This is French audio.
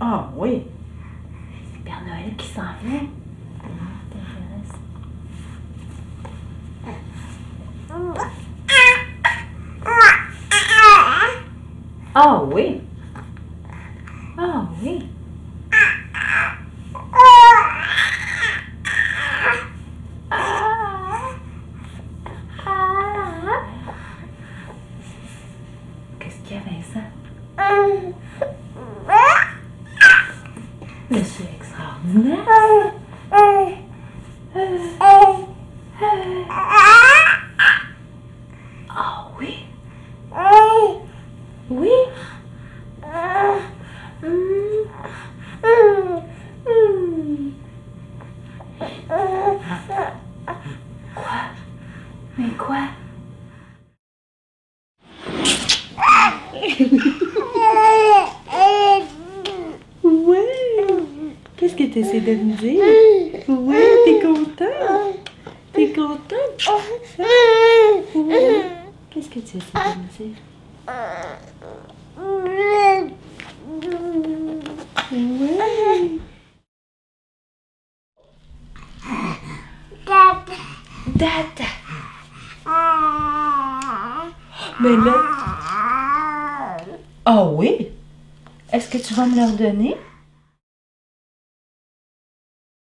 Ah oui. C'est Père Ah oui. Qu'est-ce qu'il y a, Vincent? Monsieur extraordinaire. Ah oui. Oui. Mais quoi? Ouais. Qu'est-ce que tu essaies de me dire? Ouais, t'es content? T'es content? Ouais. Qu'est-ce que tu essaies de me dire? Ouais. Dada. Mais là. Ah oui? Est-ce que tu vas me leur donner?